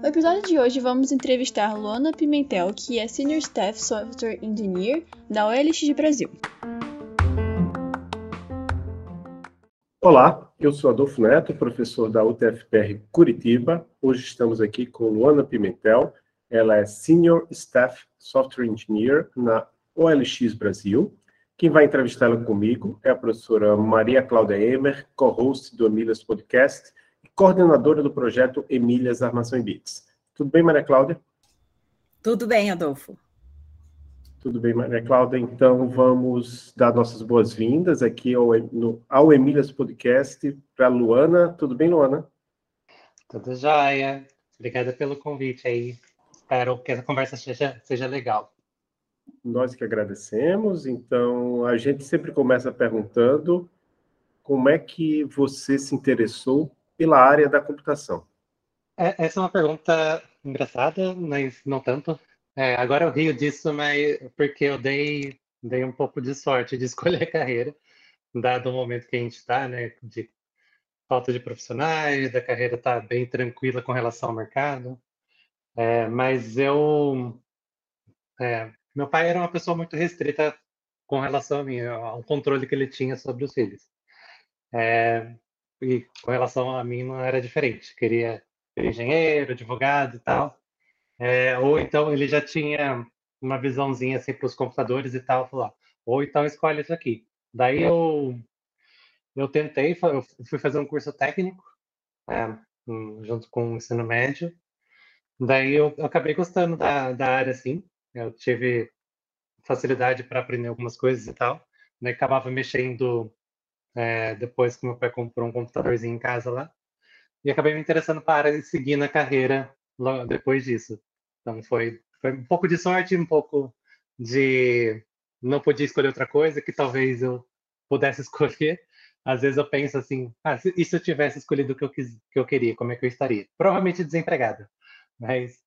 No episódio de hoje vamos entrevistar Luana Pimentel, que é Senior Staff Software Engineer da OLX Brasil. Olá, eu sou Adolfo Neto, professor da UTFPR Curitiba. Hoje estamos aqui com Luana Pimentel. Ela é Senior Staff Software Engineer na OLX Brasil. Quem vai entrevistá-la comigo é a professora Maria Cláudia Emer, co-host do Emílias Podcast coordenadora do projeto Emílias Armação em Bits. Tudo bem, Maria Cláudia? Tudo bem, Adolfo. Tudo bem, Maria Cláudia. Então, vamos dar nossas boas-vindas aqui ao, no, ao Emílias Podcast para a Luana. Tudo bem, Luana? Tudo jóia. Obrigada pelo convite aí. Espero que essa conversa seja, seja legal. Nós que agradecemos. Então, a gente sempre começa perguntando como é que você se interessou pela área da computação. É, essa é uma pergunta engraçada, mas não tanto. É, agora eu rio disso, mas porque eu dei, dei um pouco de sorte de escolher a carreira, dado o momento que a gente está, né, de falta de profissionais, da carreira está bem tranquila com relação ao mercado. É, mas eu é, meu pai era uma pessoa muito restrita com relação a mim, ao controle que ele tinha sobre os filhos. É, e com relação a mim não era diferente. Queria ser engenheiro, advogado e tal. É, ou então ele já tinha uma visãozinha assim para os computadores e tal, falou, ou então escolhe isso aqui. Daí eu eu tentei, eu fui fazer um curso técnico é, junto com o ensino médio. Daí eu, eu acabei gostando da, da área, assim. Eu tive facilidade para aprender algumas coisas e tal. Né? Acabava mexendo é, depois que meu pai comprou um computadorzinho em casa lá. E acabei me interessando para seguir na carreira logo depois disso. Então foi, foi um pouco de sorte, um pouco de não podia escolher outra coisa que talvez eu pudesse escolher. Às vezes eu penso assim, ah, e se eu tivesse escolhido o que eu, quis, que eu queria, como é que eu estaria? Provavelmente desempregado, mas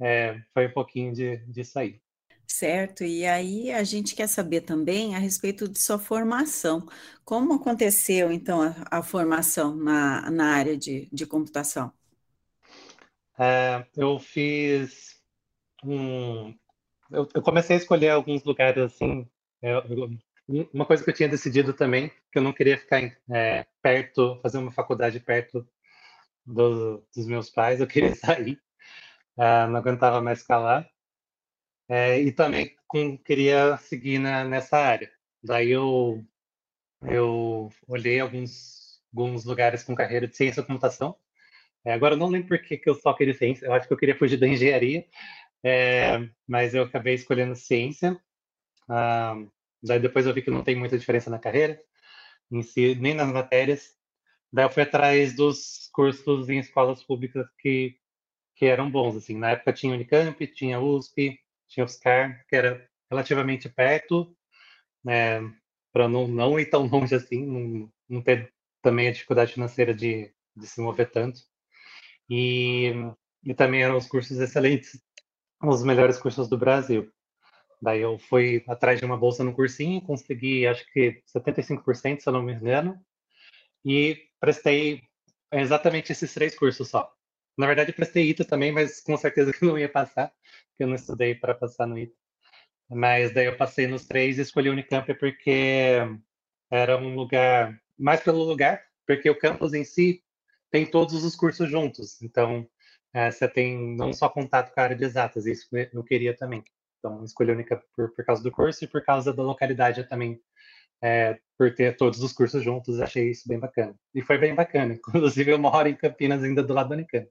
é, foi um pouquinho de, disso aí. Certo, e aí a gente quer saber também a respeito de sua formação. Como aconteceu, então, a, a formação na, na área de, de computação? É, eu fiz um. Eu, eu, comecei a escolher alguns lugares assim. Eu, uma coisa que eu tinha decidido também, que eu não queria ficar é, perto, fazer uma faculdade perto do, dos meus pais, eu queria sair uh, não aguentava mais ficar lá. É, e também com, queria seguir na, nessa área. Daí eu, eu olhei alguns, alguns lugares com carreira de ciência e computação. É, agora eu não lembro por que, que eu só queria ciência, eu acho que eu queria fugir da engenharia, é, mas eu acabei escolhendo ciência. Ah, daí depois eu vi que não tem muita diferença na carreira, em si, nem nas matérias. Daí eu fui atrás dos cursos em escolas públicas que que eram bons, assim. Na época tinha Unicamp, tinha USP, tinha UFSCar, que era relativamente perto, né, para não, não ir tão longe assim, não, não ter também a dificuldade financeira de, de se mover tanto. E, e também eram os cursos excelentes, os melhores cursos do Brasil. Daí eu fui atrás de uma bolsa no cursinho, consegui acho que 75%, se eu não me engano, e prestei exatamente esses três cursos só. Na verdade, prestei ITA também, mas com certeza que não ia passar, porque eu não estudei para passar no ITA. Mas daí eu passei nos três e escolhi o Unicamp porque era um lugar, mais pelo lugar, porque o campus em si tem todos os cursos juntos. Então, é, você tem não só contato com a área de exatas, isso eu queria também. Então, escolhi o Unicamp por, por causa do curso e por causa da localidade também, é, por ter todos os cursos juntos, achei isso bem bacana. E foi bem bacana. Inclusive, eu moro em Campinas ainda do lado do Unicamp.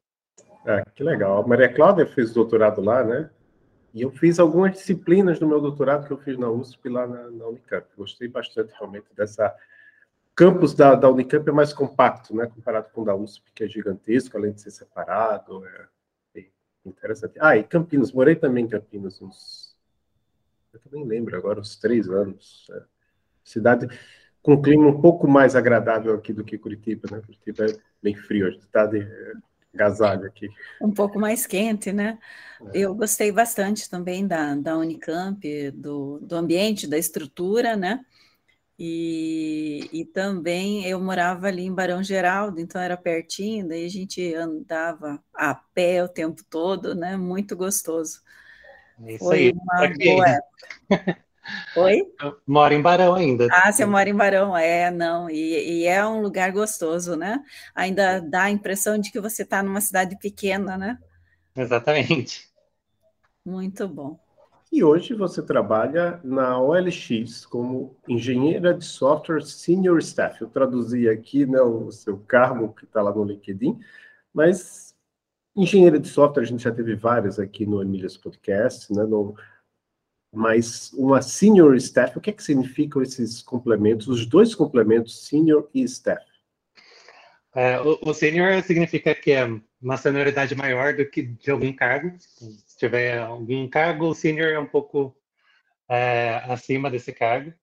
Ah, que legal. A Maria Cláudia fez doutorado lá, né? E eu fiz algumas disciplinas no meu doutorado que eu fiz na USP lá na, na Unicamp. Gostei bastante realmente dessa. Campus da, da Unicamp é mais compacto, né? Comparado com o da USP, que é gigantesco, além de ser separado. É interessante. Ah, e Campinas. Morei também em Campinas uns. Eu também lembro agora, uns três anos. É. Cidade com um clima um pouco mais agradável aqui do que Curitiba, né? Curitiba é bem frio, a cidade é agasalho aqui. Um pouco mais quente, né? É. Eu gostei bastante também da, da Unicamp, do, do ambiente, da estrutura, né? E, e também eu morava ali em Barão Geraldo, então era pertinho, daí a gente andava a pé o tempo todo, né? Muito gostoso. É isso Foi aí. uma boa época. Oi? Eu moro em Barão ainda. Ah, você mora em Barão, é, não, e, e, é um lugar gostoso, né? Ainda dá a impressão de que você está numa cidade pequena, né? Exatamente. Muito bom. E hoje você trabalha na OLX como engenheira de software senior staff. Eu traduzi aqui né, o seu cargo que está lá no LinkedIn, mas engenheira de software a gente já teve várias aqui no Emílias Podcast, né? No, mas uma senior staff, o que é que significam esses complementos, os dois complementos, senior e staff? É, o, o senior significa que é uma senioridade maior do que de algum cargo. Se tiver algum cargo, o senior é um pouco é, acima desse cargo.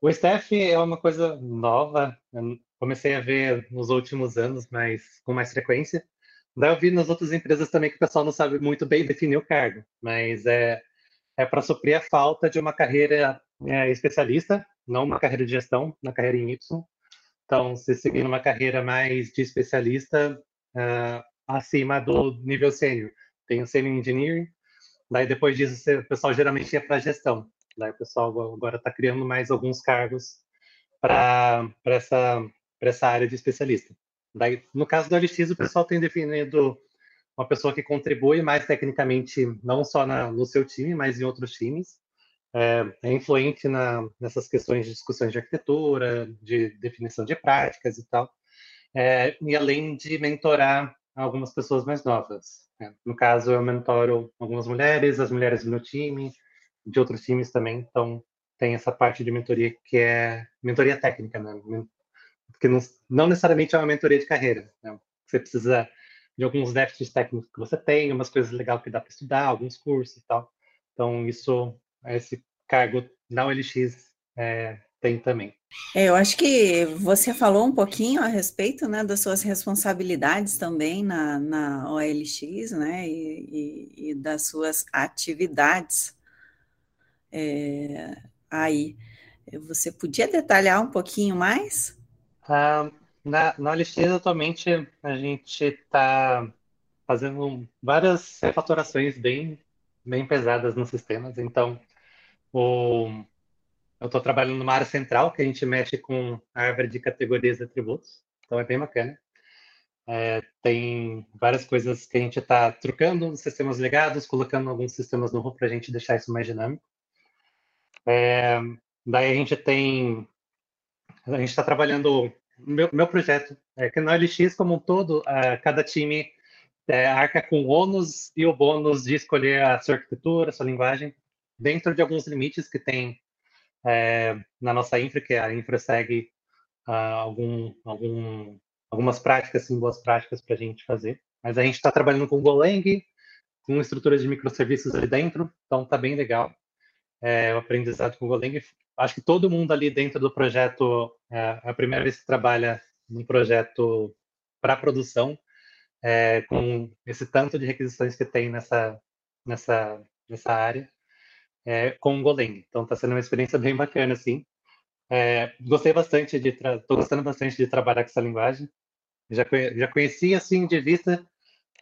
O staff é uma coisa nova, eu comecei a ver nos últimos anos, mas com mais frequência. Daí eu vi nas outras empresas também que o pessoal não sabe muito bem definir o cargo, mas é, é para suprir a falta de uma carreira é, especialista, não uma carreira de gestão, na carreira em Y. Então, se seguir uma carreira mais de especialista, uh, acima do nível sênior. Tem o sênior engineering, daí depois disso o pessoal geralmente ia para gestão. Daí o pessoal agora está criando mais alguns cargos para essa, essa área de especialista. Daí, no caso do LX, o pessoal tem definido uma pessoa que contribui mais tecnicamente, não só na, no seu time, mas em outros times. É, é influente na, nessas questões de discussões de arquitetura, de definição de práticas e tal. É, e além de mentorar algumas pessoas mais novas. Né? No caso, eu mentoro algumas mulheres, as mulheres do meu time, de outros times também, então tem essa parte de mentoria que é mentoria técnica, né? Que não, não necessariamente é uma mentoria de carreira. Né? Você precisa de alguns déficits técnicos que você tem, umas coisas legais que dá para estudar, alguns cursos e tal. Então, isso, esse cargo na OLX é, tem também. É, eu acho que você falou um pouquinho a respeito né, das suas responsabilidades também na, na OLX, né, e, e, e das suas atividades é, aí. Você podia detalhar um pouquinho mais? Ah, na, na atualmente, a gente está fazendo várias refatorações bem, bem pesadas nos sistemas. Então, o, eu estou trabalhando numa área central que a gente mexe com a árvore de categorias e atributos, então é bem bacana. É, tem várias coisas que a gente está trocando nos sistemas legados, colocando alguns sistemas no para a gente deixar isso mais dinâmico. É, daí a gente tem, a gente está trabalhando meu, meu projeto é que no LX como um todo, é, cada time é, arca com o ônus e o bônus de escolher a sua arquitetura, a sua linguagem, dentro de alguns limites que tem é, na nossa infra, que a infra segue uh, algum, algum, algumas práticas, sim, boas práticas para a gente fazer. Mas a gente está trabalhando com Golang, com estruturas de microserviços ali dentro, então está bem legal é, o aprendizado com Golang. Acho que todo mundo ali dentro do projeto, a primeira vez que trabalha num projeto para produção, é, com esse tanto de requisições que tem nessa, nessa, nessa área é, com o Golang. Então está sendo uma experiência bem bacana, assim. É, gostei bastante de, estou gostando bastante de trabalhar com essa linguagem. Já, já conheci assim de vista,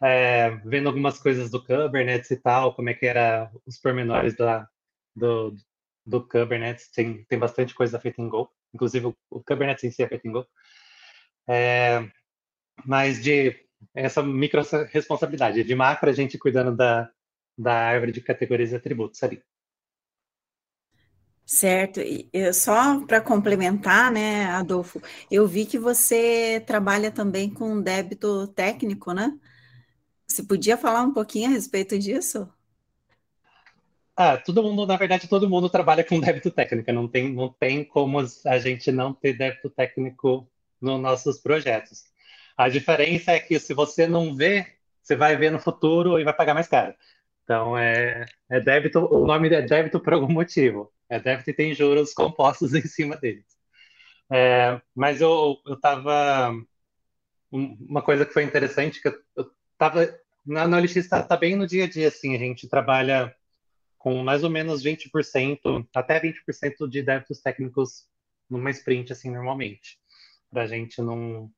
é, vendo algumas coisas do Kubernetes e tal, como é que era os pormenores da, do, do Kubernetes. Tem, tem bastante coisa feita em Go, inclusive o, Kubernetes em si é feito. É, mas de essa micro responsabilidade de macro, a gente cuidando da, da árvore de categorias e atributos ali. Certo, e só para complementar, né, Adolfo, eu vi que você trabalha também com débito técnico, né? Você podia falar um pouquinho a respeito disso? Ah, todo mundo, na verdade, todo mundo trabalha com débito técnico, não tem, não tem como a gente não ter débito técnico nos nossos projetos. A diferença é que se você não vê, você vai ver no futuro e vai pagar mais caro. Então, é, é débito, o nome é débito por algum motivo. É débito e tem juros compostos em cima deles. É, mas eu estava. Uma coisa que foi interessante, que eu estava. Na, na OLX está tá bem no dia a dia, assim, a gente trabalha com mais ou menos 20%, até 20% de débitos técnicos numa sprint assim normalmente, para a gente não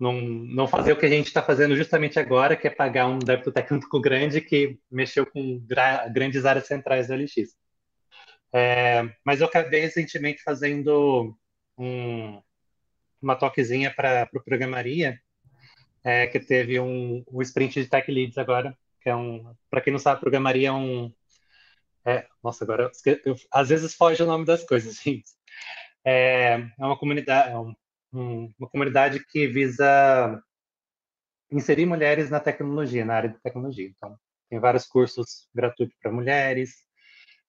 não, não fazer o que a gente está fazendo justamente agora, que é pagar um débito técnico grande que mexeu com grandes áreas centrais do LX. É, mas eu acabei recentemente fazendo um, uma toquezinha para pro Programaria, é, que teve um, um sprint de Tech Leads agora, que é um, para quem não sabe, Programaria é um, é, nossa, agora eu, eu, às vezes foge o nome das coisas, gente. É, é uma comunidade, é um, um, uma comunidade que visa inserir mulheres na tecnologia, na área de tecnologia. Então, tem vários cursos gratuitos para mulheres,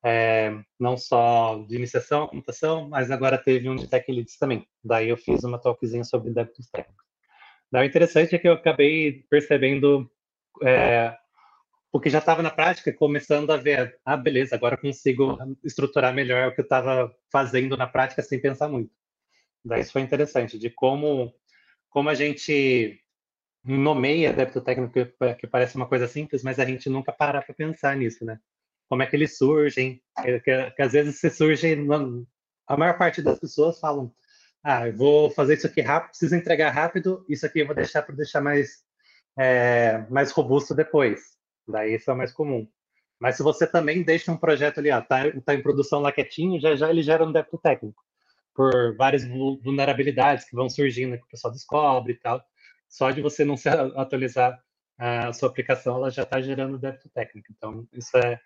é, não só de iniciação computação, mas agora teve um de Tech Leads também. Daí eu fiz uma talkzinha sobre débitos técnicos. O interessante é que eu acabei percebendo é, o que já estava na prática, começando a ver, ah, beleza, agora consigo estruturar melhor o que eu estava fazendo na prática sem pensar muito. Daí isso foi interessante, de como, como a gente nomeia débito técnico, que parece uma coisa simples, mas a gente nunca para para pensar nisso, né? Como é que eles surgem, que, que, que às vezes se surge, a maior parte das pessoas falam, ah, eu vou fazer isso aqui rápido, preciso entregar rápido, isso aqui eu vou deixar para deixar mais, é, mais robusto depois. Daí isso é mais comum. Mas se você também deixa um projeto ali, ó, tá, tá em produção lá quietinho, já já ele gera um débito técnico por várias vulnerabilidades que vão surgindo que o pessoal descobre e tal. Só de você não se atualizar a sua aplicação, ela já está gerando débito técnico. Então, isso é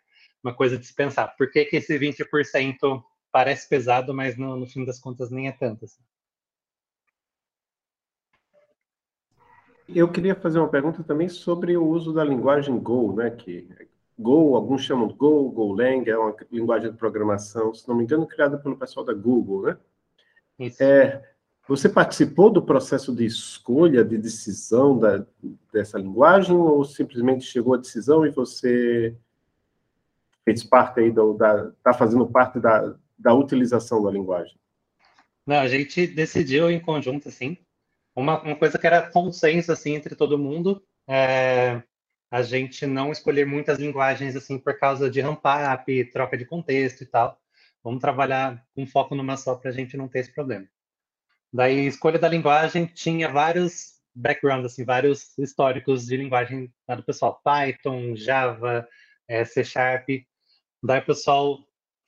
uma coisa de se pensar. Por que, que esse 20% parece pesado, mas no, no fim das contas nem é tanto? Assim? Eu queria fazer uma pergunta também sobre o uso da linguagem Go, né? Que Go, alguns chamam de Go, Golang, é uma linguagem de programação, se não me engano, criada pelo pessoal da Google, né? É, você participou do processo de escolha, de decisão da, dessa linguagem, ou simplesmente chegou à decisão e você fez parte aí da, está fazendo parte da, da utilização da linguagem? Não, a gente decidiu em conjunto, assim, uma, uma coisa que era consenso, assim, entre todo mundo, é a gente não escolher muitas linguagens, assim, por causa de ramp up, troca de contexto e tal. Vamos trabalhar com foco numa só para a gente não ter esse problema. Daí, escolha da linguagem tinha vários backgrounds, assim, vários históricos de linguagem do pessoal. Python, Java, é, C Sharp. Daí o pessoal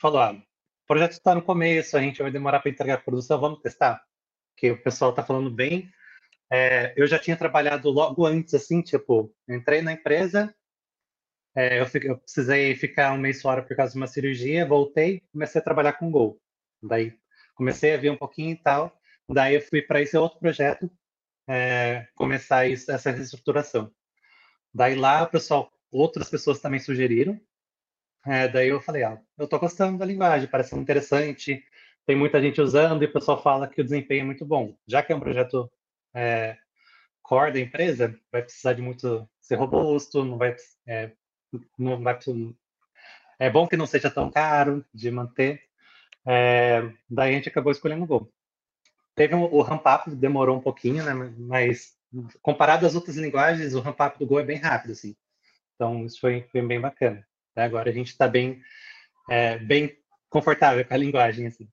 falou, ah, o projeto está no começo, a gente vai demorar para entregar a produção, vamos testar? Que o pessoal está falando bem. É, eu já tinha trabalhado logo antes, assim, tipo, entrei na empresa, é, eu, eu, precisei ficar um mês fora por causa de uma cirurgia, voltei, comecei a trabalhar com Go. Daí comecei a ver um pouquinho e tal. Daí eu fui para esse outro projeto, é, começar isso, essa reestruturação. Daí lá, pessoal, outras pessoas também sugeriram. É, daí eu falei, ah, eu estou gostando da linguagem, parece interessante, tem muita gente usando e o pessoal fala que o desempenho é muito bom. Já que é um projeto é, core da empresa, vai precisar de muito ser robusto, não vai é, não vai é bom que não seja tão caro de manter. É, daí a gente acabou escolhendo o Go. Teve um, o ramp-up, demorou um pouquinho, né? Mas comparado às outras linguagens, o ramp-up do Go é bem rápido, assim. Então isso foi, foi bem bacana. Agora a gente está bem, é, bem confortável com a linguagem, assim.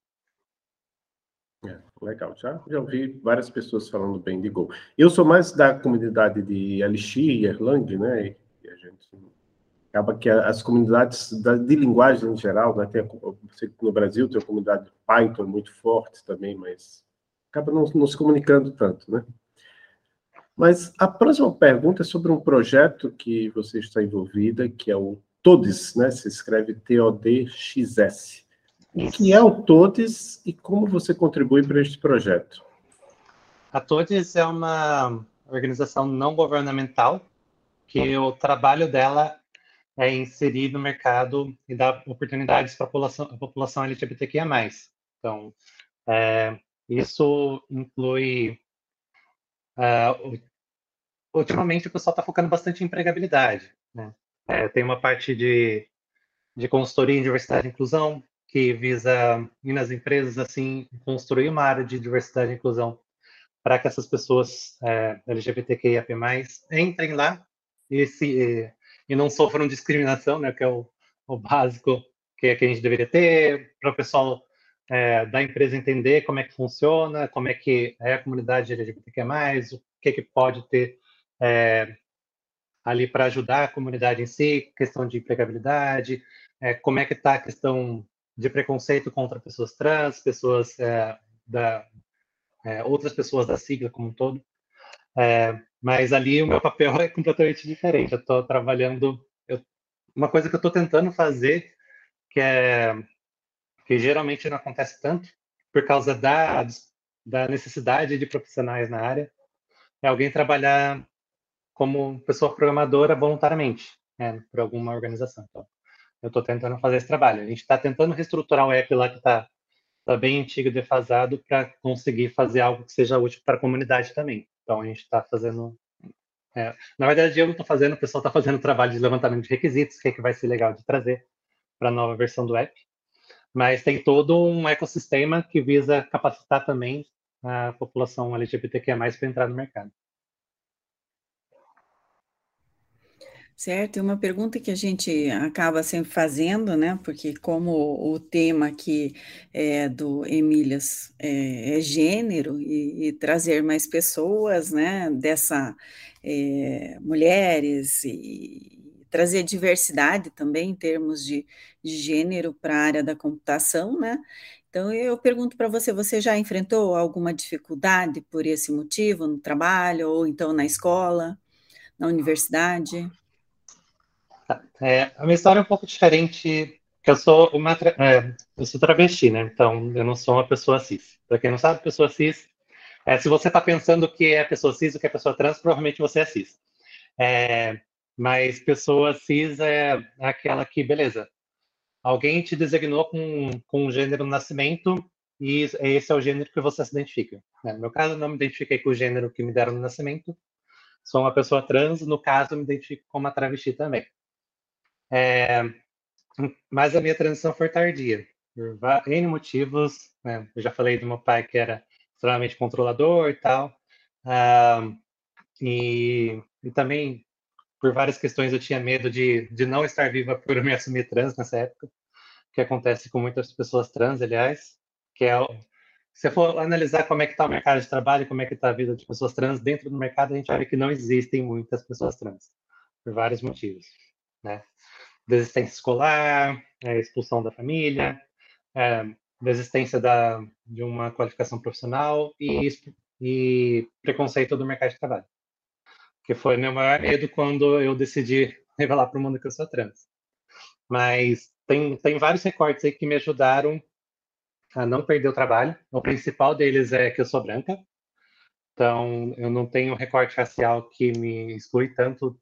É, legal, já, já ouvi várias pessoas falando bem de Go. Eu sou mais da comunidade de Elixir e Erlang, né? E a gente acaba que as comunidades de linguagem em geral, né, tem, no Brasil tem a comunidade Python muito forte também, mas acaba não, não, se comunicando tanto, né? Mas a próxima pergunta é sobre um projeto que você está envolvida, que é o TODES, né? Se escreve T-O-D-X-S. O que é o TODES e como você contribui para este projeto? A TODES é uma organização não governamental que o trabalho dela é inserir no mercado e dar oportunidades para a população, a população LGBTQIA+. Então, é, isso inclui... Uh, ultimamente, o pessoal está focando bastante em empregabilidade. Né? É, tem uma parte de, de consultoria em diversidade e inclusão, que visa ir nas empresas, assim, construir uma área de diversidade e inclusão para que essas pessoas é, LGBTQIA+, entrem lá e se e não sofram discriminação, né, que é o, o básico que, que a gente deveria ter, para o pessoal é, da empresa entender como é que funciona, como é que é a comunidade LGBTQ+, o que, que pode ter é, ali para ajudar a comunidade em si, questão de empregabilidade, é, como é que está a questão de preconceito contra pessoas trans, pessoas é, da é, outras pessoas da sigla como um todo. É, mas ali o meu papel é completamente diferente. Eu estou trabalhando eu, uma coisa que eu estou tentando fazer que é que geralmente não acontece tanto por causa da da necessidade de profissionais na área é alguém trabalhar como pessoa programadora voluntariamente né, por alguma organização. Então, eu estou tentando fazer esse trabalho. A gente está tentando reestruturar o app lá que está tá bem antigo defasado para conseguir fazer algo que seja útil para a comunidade também. Então, a gente está fazendo. É, na verdade, eu não estou fazendo, o pessoal está fazendo trabalho de levantamento de requisitos, que é que vai ser legal de trazer para a nova versão do app. Mas tem todo um ecossistema que visa capacitar também a população LGBTQIA+, para entrar no mercado. Certo, e uma pergunta que a gente acaba sempre fazendo, né? Porque como o tema aqui é do Emílias é, é gênero e, e, trazer mais pessoas, né? Dessa é, mulheres e trazer diversidade também em termos de, de gênero para a área da computação, né? Então eu pergunto para você, você já enfrentou alguma dificuldade por esse motivo no trabalho ou então na escola, na universidade? É, a minha história é um pouco diferente, que eu sou uma é, eu sou travesti, né? Então eu não sou uma pessoa cis. Para quem não sabe, pessoa cis, é, se você está pensando que é pessoa cis ou que é pessoa trans, provavelmente você é cis. É, mas pessoa cis é aquela que, beleza, alguém te designou com, com um gênero no nascimento e esse é o gênero que você se identifica. Né? No meu caso, não me identifiquei com o gênero que me deram no nascimento, sou uma pessoa trans, no caso, me identifico como uma travesti também. É, mas a minha transição foi tardia, por N motivos. Né? Eu já falei do meu pai que era extremamente controlador e tal. Uh, e, e, também, por várias questões, eu tinha medo de, de não estar viva por me assumir trans nessa época, que acontece com muitas pessoas trans, aliás, que é se for analisar como é que está o mercado de trabalho, como é que está a vida de pessoas trans dentro do mercado, a gente vai ver que não existem muitas pessoas trans, por vários motivos, né? desistência escolar, é, expulsão da família, é, desistência da, de uma qualificação profissional e, e preconceito do mercado de trabalho. Que foi meu maior medo quando eu decidi revelar para o mundo que eu sou trans. Mas tem, tem vários recortes aí que me ajudaram a não perder o trabalho. O principal deles é que eu sou branca, então eu não tenho recorte racial que me exclui tanto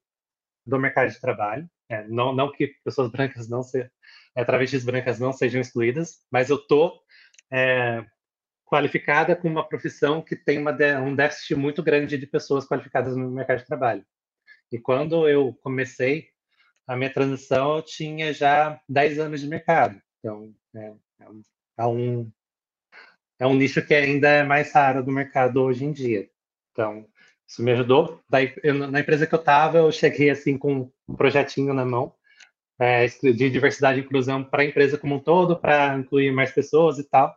do mercado de trabalho. É, não, não que pessoas brancas não sejam, é, travestis brancas não sejam excluídas, mas eu tô é, qualificada com uma profissão que tem uma, um déficit muito grande de pessoas qualificadas no mercado de trabalho. E quando eu comecei a minha transição, eu tinha já 10 anos de mercado. Então, é, é, um, é um nicho que ainda é mais raro do mercado hoje em dia. Então, isso me ajudou. Daí, eu, na empresa que eu estava, eu cheguei assim com um projetinho na mão é, de diversidade e inclusão para a empresa como um todo, para incluir mais pessoas e tal.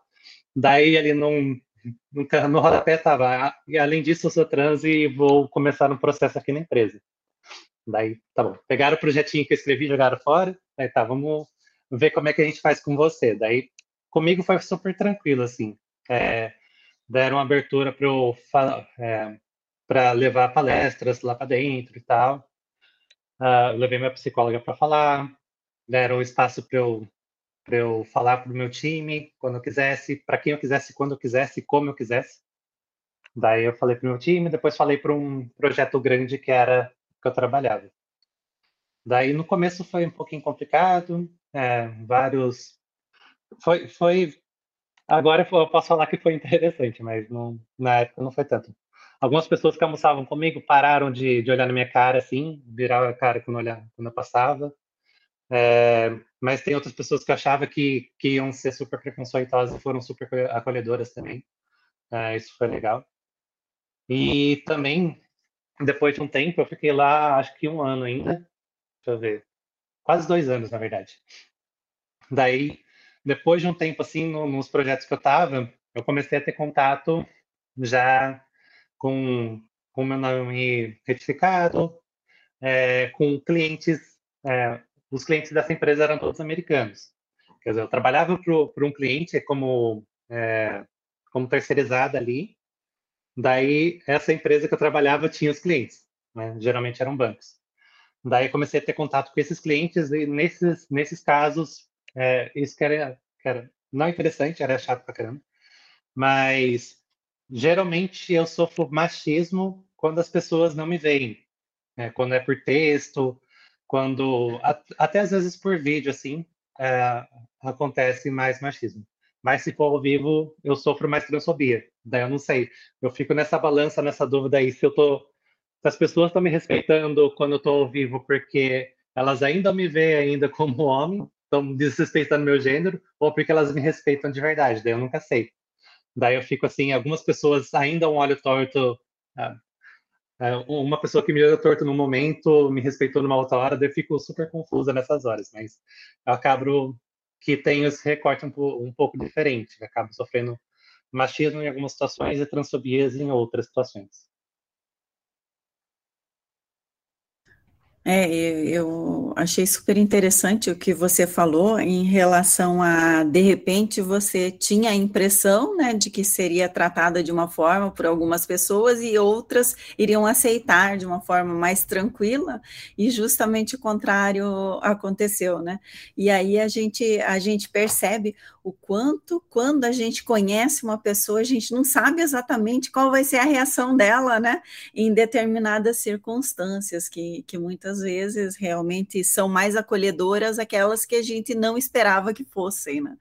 Daí, ali num, num, no rodapé estava, ah, e além disso, eu sou trans e vou começar um processo aqui na empresa. Daí, tá bom. Pegaram o projetinho que eu escrevi, jogaram fora. Daí, tá, vamos ver como é que a gente faz com você. Daí, comigo foi super tranquilo, assim. É, deram abertura para eu é, para levar palestras lá para dentro e tal. Uh, levei minha psicóloga para falar, deram espaço para eu, eu falar para o meu time quando eu quisesse, para quem eu quisesse, quando eu quisesse, como eu quisesse. Daí eu falei para o meu time, depois falei para um projeto grande que era que eu trabalhava. Daí no começo foi um pouquinho complicado, é, vários. Foi, foi. Agora eu posso falar que foi interessante, mas não, na época não foi tanto. Algumas pessoas que almoçavam comigo pararam de, de olhar na minha cara, assim, viraram a cara quando, quando eu passava. É, mas tem outras pessoas que eu achava que, que iam ser super preconceituosas e foram super acolhedoras também. É, isso foi legal. E também, depois de um tempo, eu fiquei lá, acho que um ano ainda. Deixa eu ver. Quase dois anos, na verdade. Daí, depois de um tempo assim, no, nos projetos que eu estava, eu comecei a ter contato já com com meu nome retificado, é, com clientes, é, os clientes dessa empresa eram todos americanos. Quer dizer, eu trabalhava para um cliente como, é, como terceirizada ali, daí essa empresa que eu trabalhava tinha os clientes, né? geralmente eram bancos. Daí comecei a ter contato com esses clientes e nesses, nesses casos, isso que era, que era não interessante, era chato pra caramba, mas geralmente eu sofro machismo quando as pessoas não me veem, né? quando é por texto, quando até às vezes por vídeo assim é, acontece mais machismo. Mas se for ao vivo, eu sofro mais transfobia. Daí eu não sei. Eu fico nessa balança, nessa dúvida aí se eu tô se as pessoas estão me respeitando quando eu estou ao vivo porque elas ainda me veem ainda como homem, estão desrespeitando meu gênero, ou porque elas me respeitam de verdade. Daí eu nunca sei. Daí eu fico assim, algumas pessoas ainda um olho torto. Ah, é, uma pessoa que me olhou torto no momento me respeitou numa outra hora, daí eu fico super confusa nessas horas, mas eu acabo que tenho esse recorte um, um pouco diferente, eu acabo sofrendo machismo em algumas situações e transfobias em outras situações. É, eu achei super interessante o que você falou em relação a, de repente, você tinha a impressão, né, de que seria tratada de uma forma por algumas pessoas e outras iriam aceitar de uma forma mais tranquila, e justamente o contrário aconteceu, né? E aí a gente, a gente percebe o quanto, quando a gente conhece uma pessoa, a gente não sabe exatamente qual vai ser a reação dela, né, em determinadas circunstâncias, que, que muitas vezes realmente são mais acolhedoras aquelas que a gente não esperava que fossem, né.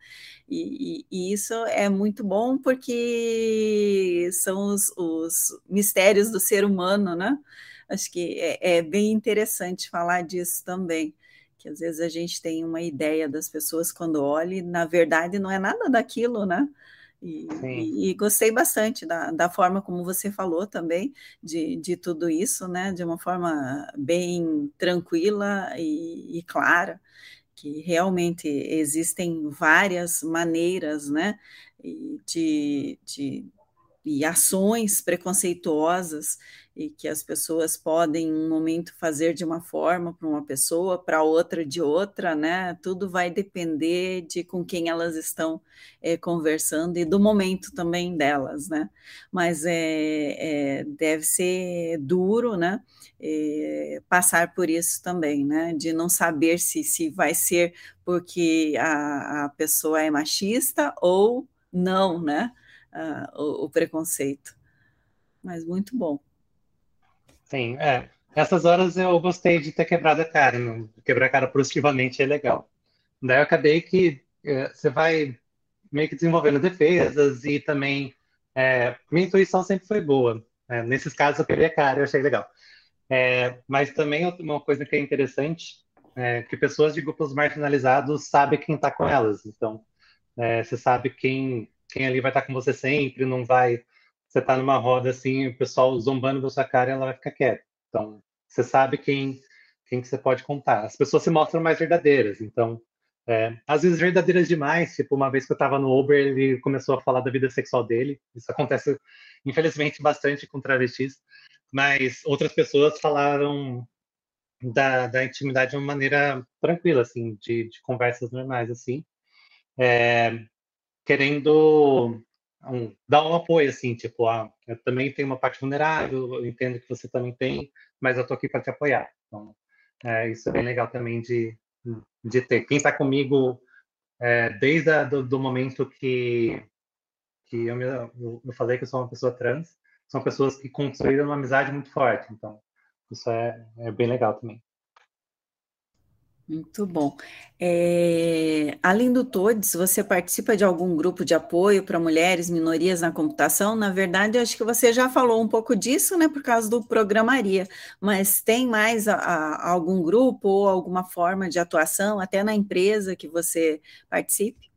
E, e, e isso é muito bom porque são os, os mistérios do ser humano, né? Acho que é, é bem interessante falar disso também que às vezes a gente tem uma ideia das pessoas quando olha e na verdade não é nada daquilo, né? E, e, e, gostei bastante da, da forma como você falou também de, de tudo isso, né? De uma forma bem tranquila e, e clara, que realmente existem várias maneiras, né? De, de, e ações preconceituosas e que as pessoas podem em um momento fazer de uma forma para uma pessoa, para outra de outra, né? Tudo vai depender de com quem elas estão é, conversando e do momento também delas, né? Mas é, é deve ser duro, né? É, passar por isso também, né? De não saber se, se vai ser porque a, a pessoa é machista ou não, né? Uh, o, o preconceito. Mas muito bom. Sim, é. Essas horas eu gostei de ter quebrado a cara. Não? Quebrar a cara positivamente é legal. Daí eu acabei que é, você vai meio que desenvolvendo defesas e também é, minha intuição sempre foi boa. É, nesses casos eu quebrei a cara, eu achei legal. É, mas também uma coisa que é interessante é que pessoas de grupos marginalizados sabem quem está com elas. Então, é, você sabe quem, quem ali vai estar com você sempre, não vai você está numa roda assim, o pessoal zombando da sua cara, ela vai ficar quieta. Então, você sabe quem quem que você pode contar. As pessoas se mostram mais verdadeiras. Então, é, às vezes verdadeiras demais. Tipo, uma vez que eu estava no Uber, ele começou a falar da vida sexual dele. Isso acontece, infelizmente, bastante com travestis. Mas outras pessoas falaram da, da intimidade de uma maneira tranquila, assim, de, de conversas normais, assim. É, querendo um, dar um apoio, assim, tipo, ah, eu também tenho uma parte vulnerável, eu entendo que você também tem, mas eu tô aqui para te apoiar. Então, é, isso é bem legal também de, de ter. Quem está comigo é, desde a, do, do, momento que, que eu, me, eu falei que eu sou uma pessoa trans, são pessoas que construíram uma amizade muito forte. Então, isso é, é bem legal também. Muito bom. É, além do TODES, você participa de algum grupo de apoio para mulheres, minorias na computação? Na verdade, acho que você já falou um pouco disso, né, por causa do Programaria, mas tem mais a, a, algum grupo ou alguma forma de atuação, até na empresa que você participe?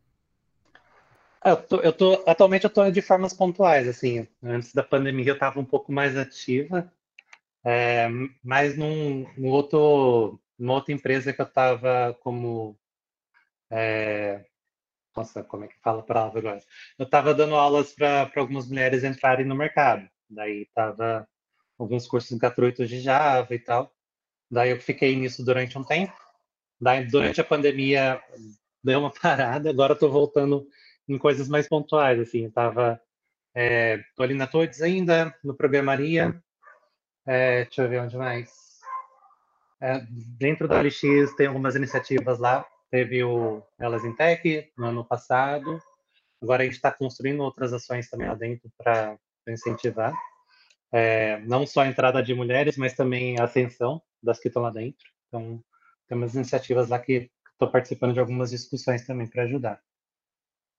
Ah, eu tô, eu tô, atualmente eu estou de formas pontuais, assim, antes da pandemia eu estava um pouco mais ativa, é, mas num, num outro numa outra empresa que eu estava como é, nossa, como é que fala a palavra agora? Eu estava dando aulas para algumas mulheres entrarem no mercado. Daí estava alguns cursos gratuitos de Java e tal. Daí eu fiquei nisso durante um tempo. Daí durante a pandemia deu uma parada, agora estou voltando em coisas mais pontuais, assim, estava é, tô ali na Todes ainda, no Programaria, é, deixa eu ver onde mais. É, dentro da LX tem algumas iniciativas lá, teve o Elas em Tech no ano passado, agora a gente está construindo outras ações também lá dentro para incentivar, é, não só a entrada de mulheres, mas também a ascensão das que estão lá dentro, então tem umas iniciativas lá que estou participando de algumas discussões também para ajudar.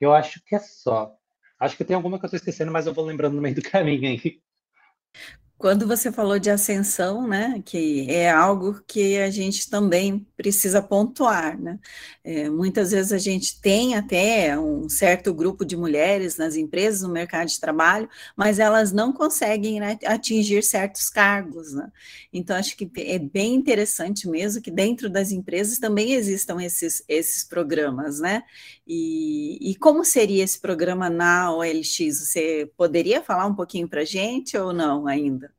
Eu acho que é só. Acho que tem alguma que eu estou esquecendo, mas eu vou lembrando no meio do caminho aí. Quando você falou de ascensão, né, que é algo que a gente também precisa pontuar, né? É, muitas vezes a gente tem até um certo grupo de mulheres nas empresas, no mercado de trabalho, mas elas não conseguem né, atingir certos cargos, né? Então, acho que é bem interessante mesmo que dentro das empresas também existam esses, esses programas, né? E, e como seria esse programa na OLX? Você poderia falar um pouquinho para a gente ou não ainda?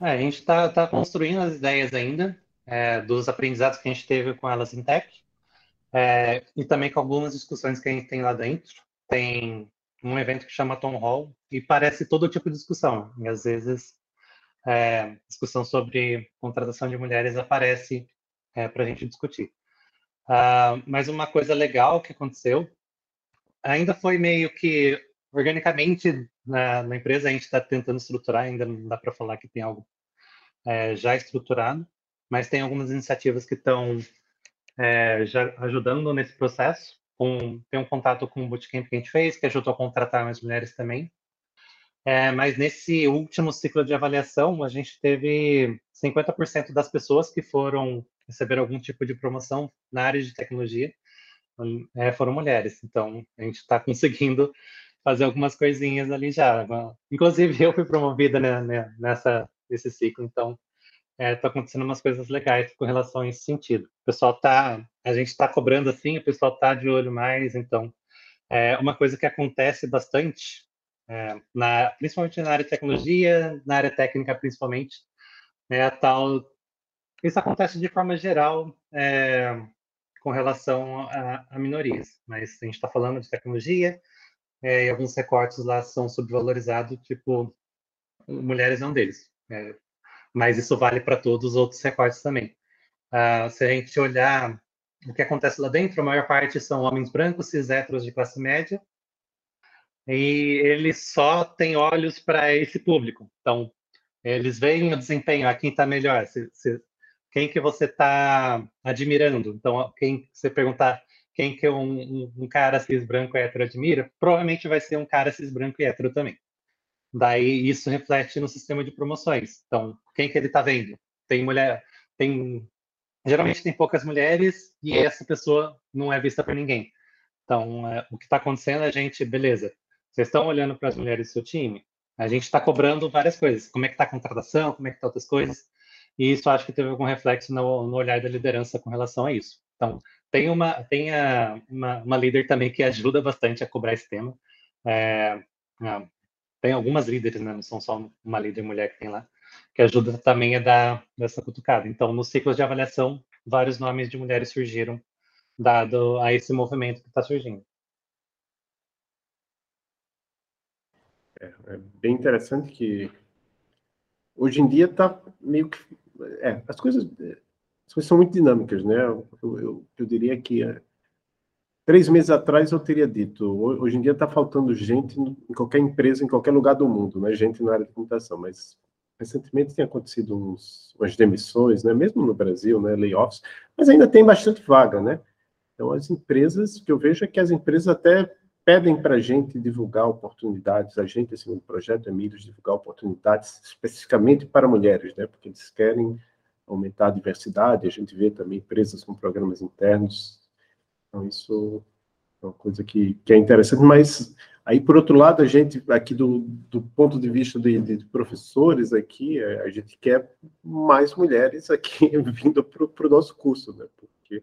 É, a gente está tá construindo as ideias ainda, é, dos aprendizados que a gente teve com elas em tech, é, e também com algumas discussões que a gente tem lá dentro. Tem um evento que chama Tom Hall, e parece todo tipo de discussão. E às vezes, é, discussão sobre contratação de mulheres aparece é, para a gente discutir. Uh, mas uma coisa legal que aconteceu, ainda foi meio que organicamente na, na empresa a gente está tentando estruturar, ainda não dá para falar que tem algo é, já estruturado, mas tem algumas iniciativas que estão é, já ajudando nesse processo. Um, tem um contato com o bootcamp que a gente fez, que ajudou a contratar mais mulheres também. É, mas nesse último ciclo de avaliação, a gente teve 50% das pessoas que foram receber algum tipo de promoção na área de tecnologia é, foram mulheres. Então, a gente está conseguindo fazer algumas coisinhas ali já. Inclusive, eu fui promovida né, né, nessa, nesse ciclo, então está é, tá acontecendo umas coisas legais com relação a esse sentido. O pessoal tá, a gente está cobrando assim, o pessoal está de olho mais, então é uma coisa que acontece bastante, é, na, principalmente na área de tecnologia, na área técnica principalmente, é a tal. Isso acontece de forma geral é, com relação a, a minorias, mas a gente está falando de tecnologia, é, e alguns recortes lá são subvalorizados, tipo, mulheres é um deles. É, mas isso vale para todos os outros recortes também. Ah, se a gente olhar o que acontece lá dentro, a maior parte são homens brancos, cis héteros de classe média, e eles só têm olhos para esse público. Então, eles veem o desempenho, a quem está melhor, se, se, quem que você está admirando. Então, quem você perguntar quem que um, um, um cara cis branco e hétero admira, provavelmente vai ser um cara cis branco e hétero também. Daí isso reflete no sistema de promoções. Então, quem que ele está vendo? Tem mulher, tem geralmente tem poucas mulheres e essa pessoa não é vista por ninguém. Então, é, o que está acontecendo é a gente, beleza, vocês estão olhando para as mulheres do seu time, a gente está cobrando várias coisas. Como é que está a contratação, como é que estão tá outras coisas. E isso acho que teve algum reflexo no, no olhar da liderança com relação a isso. Então, tem uma, tem a, uma, uma líder também que ajuda bastante a cobrar esse tema. É, tem algumas líderes, né? não são só uma líder mulher que tem lá, que ajuda também a dar essa cutucada. Então, nos ciclos de avaliação, vários nomes de mulheres surgiram, dado a esse movimento que está surgindo. É, é, bem interessante que hoje em dia está meio que. É, as coisas as coisas são muito dinâmicas, né? Eu, eu, eu diria que é, três meses atrás eu teria dito, hoje em dia está faltando gente em qualquer empresa, em qualquer lugar do mundo, né? Gente na área de computação, mas recentemente tem acontecido uns, umas demissões, né? Mesmo no Brasil, né? Layoffs, mas ainda tem bastante vaga, né? Então as empresas, o que eu vejo é que as empresas até pedem para a gente divulgar oportunidades, a gente, assim, no projeto Emílios, divulgar oportunidades especificamente para mulheres, né? Porque eles querem aumentar a diversidade, a gente vê também empresas com programas internos, então isso é uma coisa que, que é interessante, mas aí, por outro lado, a gente, aqui do, do ponto de vista de, de professores aqui, é, a gente quer mais mulheres aqui vindo para o nosso curso, né, porque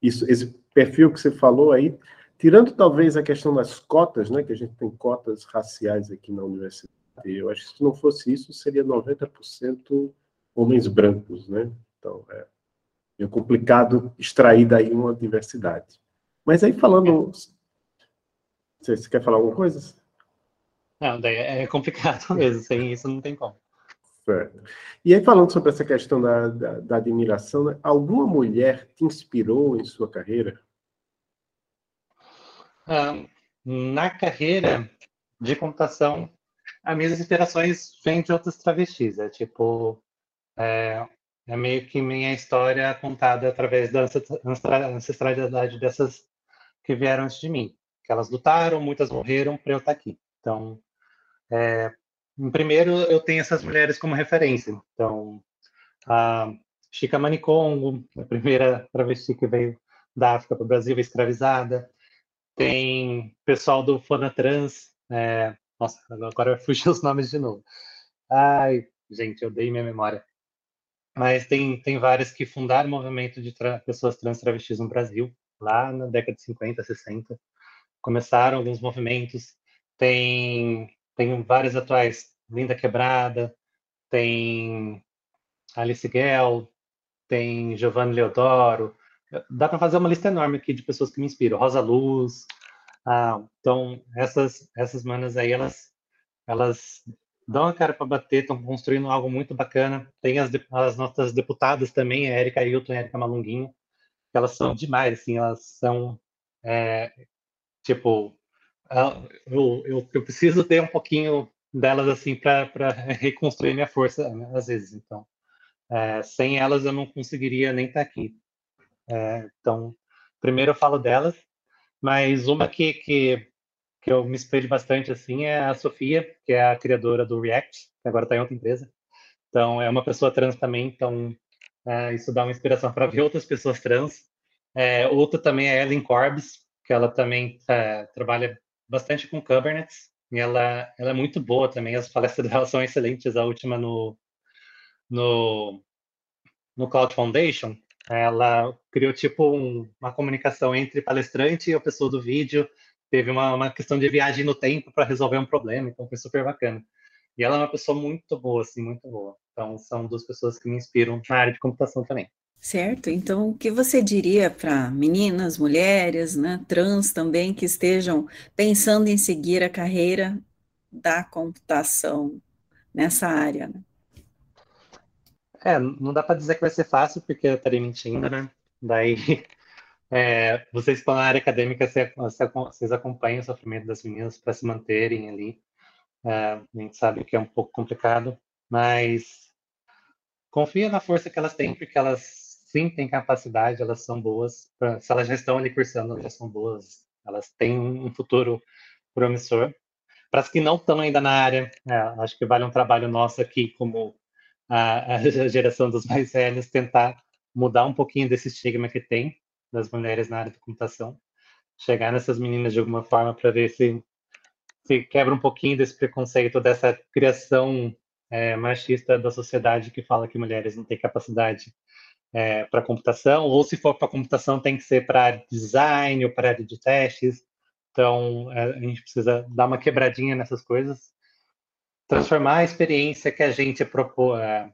isso, esse perfil que você falou aí, tirando talvez a questão das cotas, né, que a gente tem cotas raciais aqui na universidade, eu acho que se não fosse isso, seria 90% homens brancos, né? Então, é meio complicado extrair daí uma diversidade. Mas aí falando... Você, você quer falar alguma coisa? Não, daí é complicado mesmo, sem isso não tem como. Certo. E aí, falando sobre essa questão da, da, da admiração, né? alguma mulher te inspirou em sua carreira? Ah, na carreira de computação, as minhas inspirações vêm de outras travestis. É tipo, é, é meio que minha história contada através da ancestralidade dessas que vieram antes de mim. Que elas lutaram, muitas morreram para eu estar aqui. Então, é, Primeiro, eu tenho essas mulheres como referência. Então, a Chica Manicongo, a primeira travesti que veio da África para o Brasil, escravizada. Tem pessoal do Fonatrans. É... Nossa, agora fugiu os nomes de novo. Ai, gente, eu dei minha memória. Mas tem, tem várias que fundaram o movimento de tra pessoas trans travestis no Brasil, lá na década de 50, 60. Começaram alguns movimentos. Tem tem várias atuais, Linda Quebrada, tem Alice Gell, tem Giovanni Leodoro. Dá para fazer uma lista enorme aqui de pessoas que me inspiram. Rosa Luz. Ah, então, essas, essas manas aí, elas, elas dão a cara para bater, estão construindo algo muito bacana. Tem as, as nossas deputadas também, a Erika Hilton e a Erika Malunguinho, elas são demais, assim, elas são, é, tipo, ah, eu, eu, eu, preciso ter um pouquinho delas assim para reconstruir minha força né, às vezes. Então, é, sem elas eu não conseguiria nem estar tá aqui. É, então, primeiro eu falo delas, mas uma que, que, que eu me espelho bastante assim é a Sofia, que é a criadora do React, que agora está em outra empresa. Então, é uma pessoa trans também, então é, isso dá uma inspiração para ver outras pessoas trans. É, outra também é a Ellen Corbs, que ela também é, trabalha bastante com Kubernetes. E ela, ela é muito boa também. As palestras dela são excelentes. A última no, no, no Cloud Foundation, ela criou tipo um, uma comunicação entre palestrante e a pessoa do vídeo. Teve uma, uma questão de viagem no tempo para resolver um problema, então foi super bacana. E ela é uma pessoa muito boa, assim, muito boa. Então são duas pessoas que me inspiram na área de computação também. Certo, então o que você diria para meninas, mulheres, né, trans também, que estejam pensando em seguir a carreira da computação nessa área? Né? É, não dá para dizer que vai ser fácil, porque eu estaria mentindo, né? Daí, é, vocês estão na área acadêmica, vocês acompanham o sofrimento das meninas para se manterem ali. É, a gente sabe que é um pouco complicado, mas confia na força que elas têm, porque elas sim têm capacidade, elas são boas. Se elas já estão ali cursando, elas já são boas. Elas têm um futuro promissor. Para as que não estão ainda na área, é, acho que vale um trabalho nosso aqui, como a, a, geração dos mais velhos, tentar mudar um pouquinho desse estigma que tem das mulheres na área de computação. Chegar nessas meninas de alguma forma para ver se, se quebra um pouquinho desse preconceito, dessa criação é, machista da sociedade que fala que mulheres não têm capacidade é, para computação, ou se for para computação, tem que ser para design ou para área de testes. Então, é, a gente precisa dar uma quebradinha nessas coisas, transformar a experiência que a gente propor, é,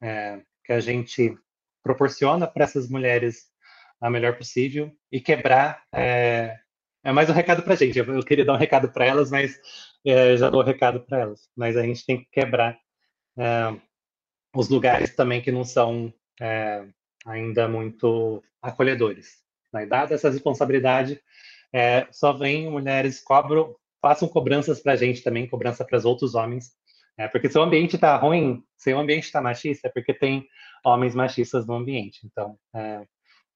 é que a gente proporciona para essas mulheres a melhor possível e quebrar. É, é mais um recado para a gente. Eu, queria dar um recado para elas, mas é, já dou um recado para elas. Mas a gente tem que quebrar os lugares também que não são ainda muito acolhedores. Né? Dada essa responsabilidade, só vem mulheres cobram, façam cobranças para a gente também, cobrança para os outros homens, é, porque se o ambiente está ruim, se o ambiente está machista, é porque tem homens machistas no ambiente. Então, é,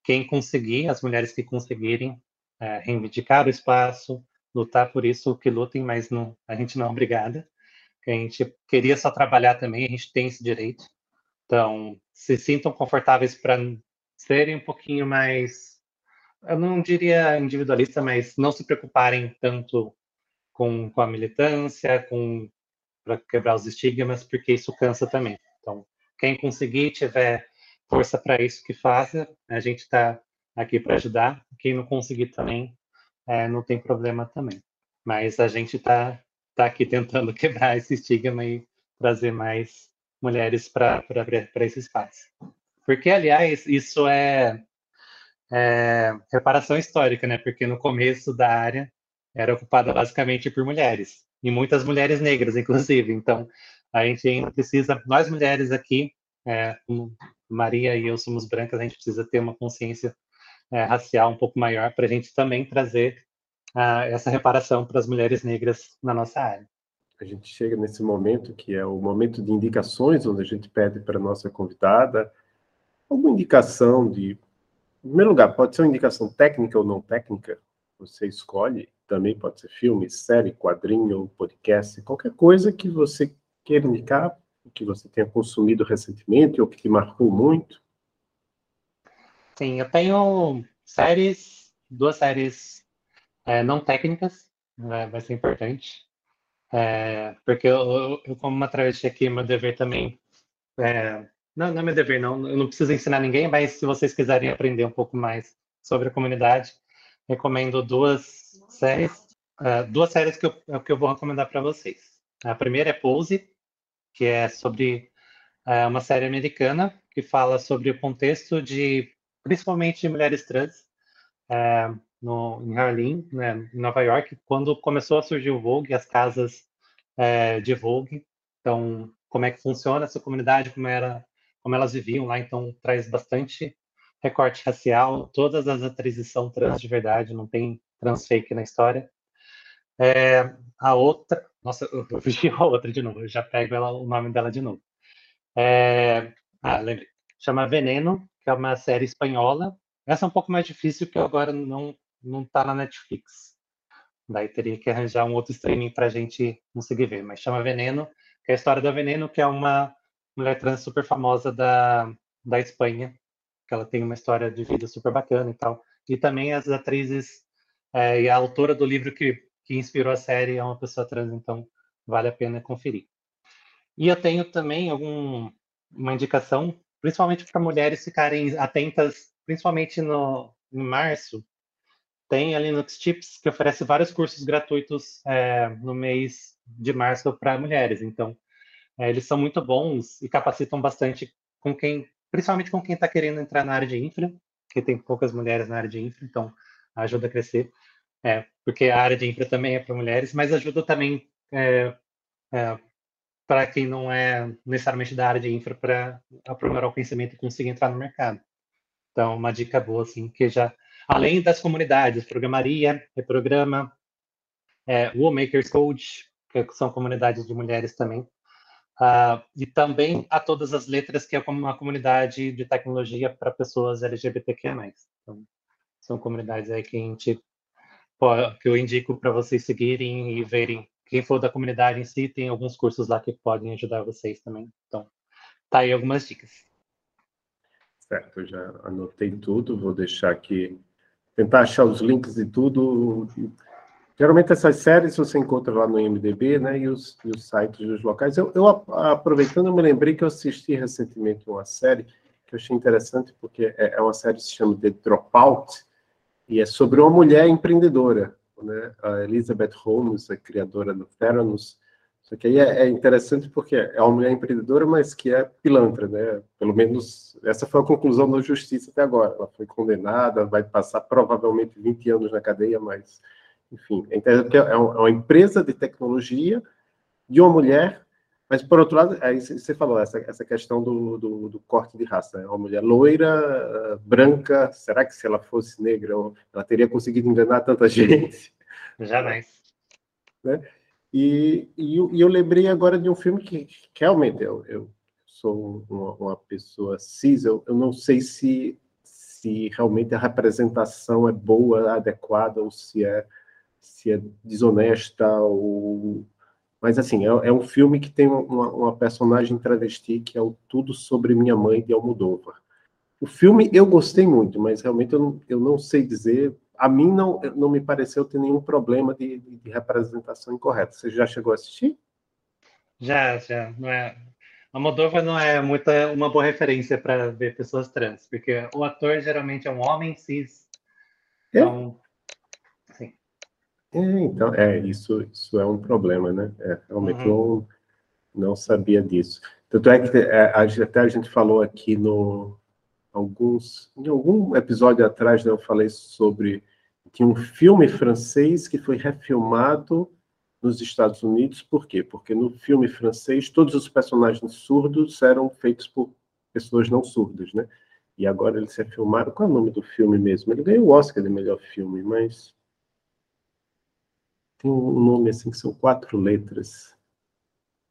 quem conseguir, as mulheres que conseguirem é, reivindicar o espaço, lutar por isso, que lutem, mas não, a gente não é obrigada. A gente queria só trabalhar também, a gente tem esse direito. Então, se sintam confortáveis para serem um pouquinho mais, eu não diria individualista, mas não se preocuparem tanto com, com a militância, com para quebrar os estigmas, porque isso cansa também. Então, quem conseguir tiver força para isso que faça, a gente está aqui para ajudar. Quem não conseguir também, é, não tem problema também. Mas a gente está tá aqui tentando quebrar esse estigma e trazer mais mulheres para esse espaço. Porque, aliás, isso é, é, reparação histórica, né? Porque no começo da área era ocupada basicamente por mulheres, e muitas mulheres negras, inclusive. Então, a gente ainda precisa, nós mulheres aqui, é, Maria e eu somos brancas, a gente precisa ter uma consciência é, racial um pouco maior para a gente também trazer uh, essa reparação para as mulheres negras na nossa área. A gente chega nesse momento que é o momento de indicações, onde a gente pede para a nossa convidada alguma indicação de. Em primeiro lugar, pode ser uma indicação técnica ou não técnica, você escolhe. Também pode ser filme, série, quadrinho, podcast, qualquer coisa que você queira indicar, que você tenha consumido recentemente ou que te marcou muito. Sim, eu tenho séries, duas séries é, não técnicas, né, vai ser importante. É, porque eu, eu, como uma travesti aqui, meu dever também. É, não, não é meu dever, não. Eu não preciso ensinar ninguém, mas se vocês quiserem aprender um pouco mais sobre a comunidade, recomendo duas séries. Uh, duas séries que eu, que eu vou recomendar para vocês. A primeira é Pose, que é sobre uh, uma série americana que fala sobre o contexto de, principalmente, mulheres trans uh, no, em Harlem, né, em Nova York, quando começou a surgir o Vogue, as casas é, de Vogue. Então, como é que funciona essa comunidade, como era, como elas viviam lá. Então, traz bastante recorte racial. Todas as atrizes são trans de verdade, não tem trans fake na história. É, a outra, nossa, eu fugi a outra de novo. Eu já pego ela, o nome dela de novo. É, ah, lembrei. Chama Veneno, que é uma série espanhola. Essa é um pouco mais difícil, que eu agora não não está na Netflix. Daí teria que arranjar um outro streaming para a gente conseguir ver. Mas chama Veneno, que é a história da Veneno, que é uma mulher trans super famosa da, da Espanha, que ela tem uma história de vida super bacana e tal. E também as atrizes é, e a autora do livro que, que inspirou a série é uma pessoa trans, então vale a pena conferir. E eu tenho também algum, uma indicação, principalmente para mulheres ficarem atentas, principalmente no, em março, tem a Linux Tips, que oferece vários cursos gratuitos é, no mês de março para mulheres. Então, é, eles são muito bons e capacitam bastante com quem, principalmente com quem está querendo entrar na área de infra, que tem poucas mulheres na área de infra, então ajuda a crescer. É, porque a área de infra também é para mulheres, mas ajuda também é, é, para quem não é necessariamente da área de infra para aprimorar o conhecimento e conseguir entrar no mercado. Então, uma dica boa, assim, que já além das comunidades, Programaria, Reprograma, é, Woolmakers Code, que são comunidades de mulheres também, uh, e também a todas as letras, que é uma comunidade de tecnologia para pessoas LGBTQIA+. Então, são comunidades aí que, a gente, que eu indico para vocês seguirem e verem. Quem for da comunidade em si, tem alguns cursos lá que podem ajudar vocês também. Então, tá aí algumas dicas. Certo, já anotei tudo, vou deixar aqui tentar achar os links e tudo. Geralmente essas séries você encontra lá no IMDB, né, e os, e os sites dos locais. Eu, eu, aproveitando, eu me lembrei que eu assisti recentemente uma série que eu achei interessante, porque é, é uma série que se chama The Dropout, e é sobre uma mulher empreendedora, né, a Elizabeth Holmes, a criadora do Theranos, só que aí é, é, interessante porque é uma mulher empreendedora, mas que é pilantra, né? Pelo menos essa foi a conclusão da justiça até agora. Ela foi condenada, vai passar provavelmente 20 anos na cadeia, mas, enfim, é interessante porque é uma empresa de tecnologia de uma mulher, mas por outro lado, aí você falou essa, essa questão do, do, do corte de raça. É uma mulher loira, branca, será que se ela fosse negra, ela teria conseguido enganar tanta gente? Jamais. Né? E, e, e, eu lembrei agora de um filme que, que realmente eu, eu sou uma, uma, pessoa cis, eu, eu não sei se, se realmente a representação é boa, adequada, ou se é, se é desonesta, ou... mas assim, é, é um filme que tem uma, uma, personagem travesti que é o Tudo Sobre Minha Mãe, de Almodóvar. O filme eu gostei muito, mas realmente eu não, eu não sei dizer a mim não, não me pareceu ter nenhum problema de, de, representação incorreta. Você já chegou a assistir? Já, já. Não é, Almodóvar não é muita, uma boa referência para ver pessoas trans, porque o ator geralmente é um homem cis. É? Então. É, então, é, isso, isso é um problema, né? É, realmente Uhum. eu não sabia disso. Tanto é que é, até a gente falou aqui no alguns, em algum episódio atrás, né, eu falei sobre que um filme francês que foi refilmado nos Estados Unidos, por quê? Porque no filme francês todos os personagens surdos eram feitos por pessoas não surdas, né? E agora eles refilmaram. Qual é o nome do filme mesmo? Ele ganhou o Oscar de melhor filme, mas tem um nome assim que são quatro letras.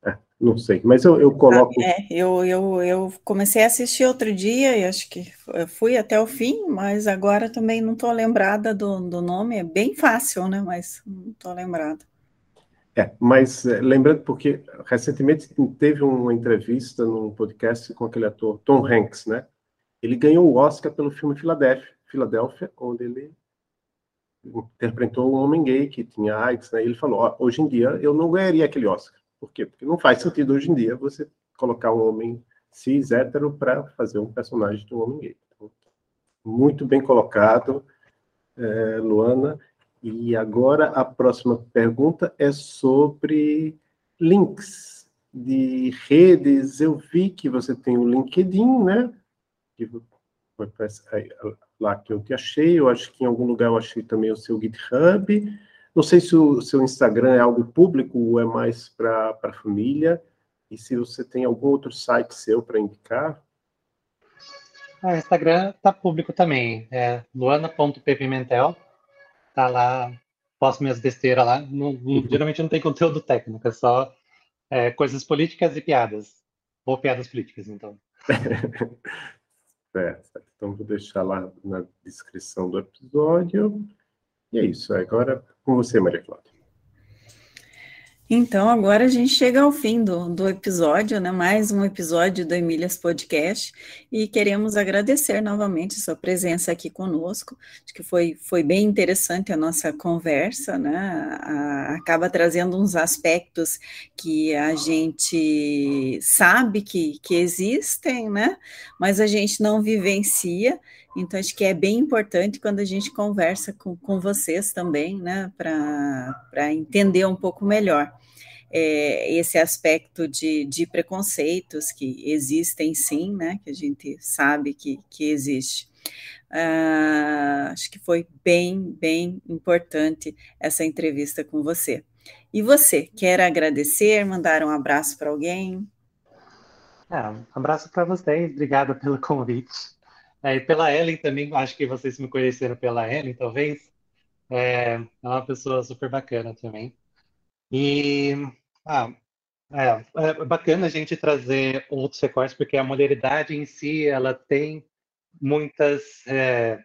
É, não sei, mas eu, eu coloco. É, eu, eu, eu comecei a assistir outro dia e acho que fui até o fim, mas agora também não estou lembrada do, do nome. É bem fácil, né? Mas não estou lembrada. É, mas é, lembrando, porque recentemente teve uma entrevista num podcast com aquele ator Tom Hanks, né? Ele ganhou o Oscar pelo filme Filadélfia, Filadélfia, onde ele interpretou um homem gay que tinha AIDS, né? Ele falou: "Ó, hoje em dia eu não ganharia aquele Oscar. Por quê? Porque não faz sentido hoje em dia você colocar um homem cis hétero para fazer um personagem de um homem gay. Então, muito bem colocado, é, Luana. E agora a próxima pergunta é sobre links de redes. Eu vi que você tem o LinkedIn, né? Que foi aí, lá que eu te achei. Eu acho que em algum lugar eu achei também o seu GitHub. Não sei se o seu Instagram é algo público ou é mais para a família. E se você tem algum outro site seu para indicar. Ah, o Instagram tá público também. É luana.ppimentel. Tá lá, posto minhas besteiras lá. Não- não- geralmente não tem conteúdo técnico, é só é, coisas políticas e piadas. Ou piadas políticas, então. Certo. Então, vou deixar lá na descrição do episódio. E é isso. Agora, com você, Maria Cláudia. Então, agora a gente chega ao fim do, do episódio, né? Mais um episódio do Emílias Podcast e queremos agradecer novamente sua presença aqui conosco. Acho que foi, foi bem interessante a nossa conversa, né? A- acaba trazendo uns aspectos que a gente sabe que, que existem, né? Mas a gente não vivencia. Então, acho que é bem importante quando a gente conversa com, com vocês também, né? Para entender um pouco melhor é, esse aspecto de, de preconceitos que existem sim, né? Que a gente sabe que, que existe. Ah, acho que foi bem, bem importante essa entrevista com você. E você, quer agradecer, mandar um abraço para alguém? É, um abraço para vocês, obrigado pelo convite. É, e pela Ellen também, acho que vocês me conheceram pela Ellen, talvez. É, é uma pessoa super bacana também. E ah, é, é bacana a gente trazer outros recortes, porque a mulheridade em si, ela tem muitas, é,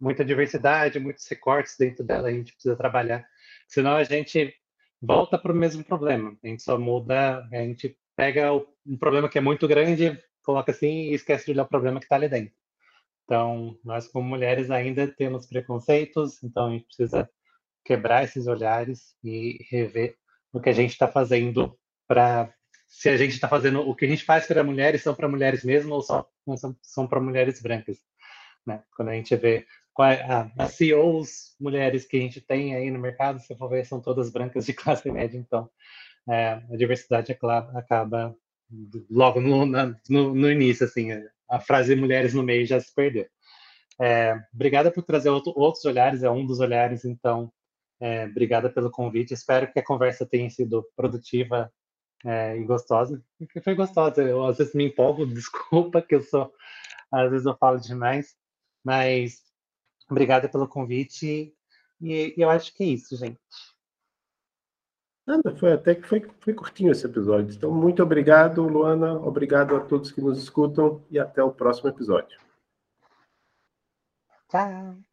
muita diversidade, muitos recortes dentro dela, a gente precisa trabalhar. Senão a gente volta para o mesmo problema. A gente só muda, a gente pega um problema que é muito grande, coloca assim e esquece de olhar o problema que está ali dentro. Então, nós como mulheres ainda temos preconceitos, então a gente precisa quebrar esses olhares e rever o que a gente está fazendo para se a gente está fazendo o que a gente faz para mulheres são para mulheres mesmo ou só são, são para mulheres brancas, né? Quando a gente vê qual as CEOs mulheres que a gente tem aí no mercado, se for ver, são todas brancas de classe média, então é, a diversidade acaba, acaba logo no, no, no início, assim, a frase mulheres no meio já se perdeu. É, obrigada por trazer outro- outros olhares, é um dos olhares, então, é, obrigada pelo convite. Espero que a conversa tenha sido produtiva é, e gostosa, porque foi gostosa. Eu às vezes me empolgo, desculpa que eu sou, às vezes eu falo demais, mas obrigada pelo convite e, e eu acho que é isso, gente. Nada, foi até que foi, foi curtinho esse episódio. Então, muito obrigado, Luana. Obrigado a todos que nos escutam e até o próximo episódio. Tchau!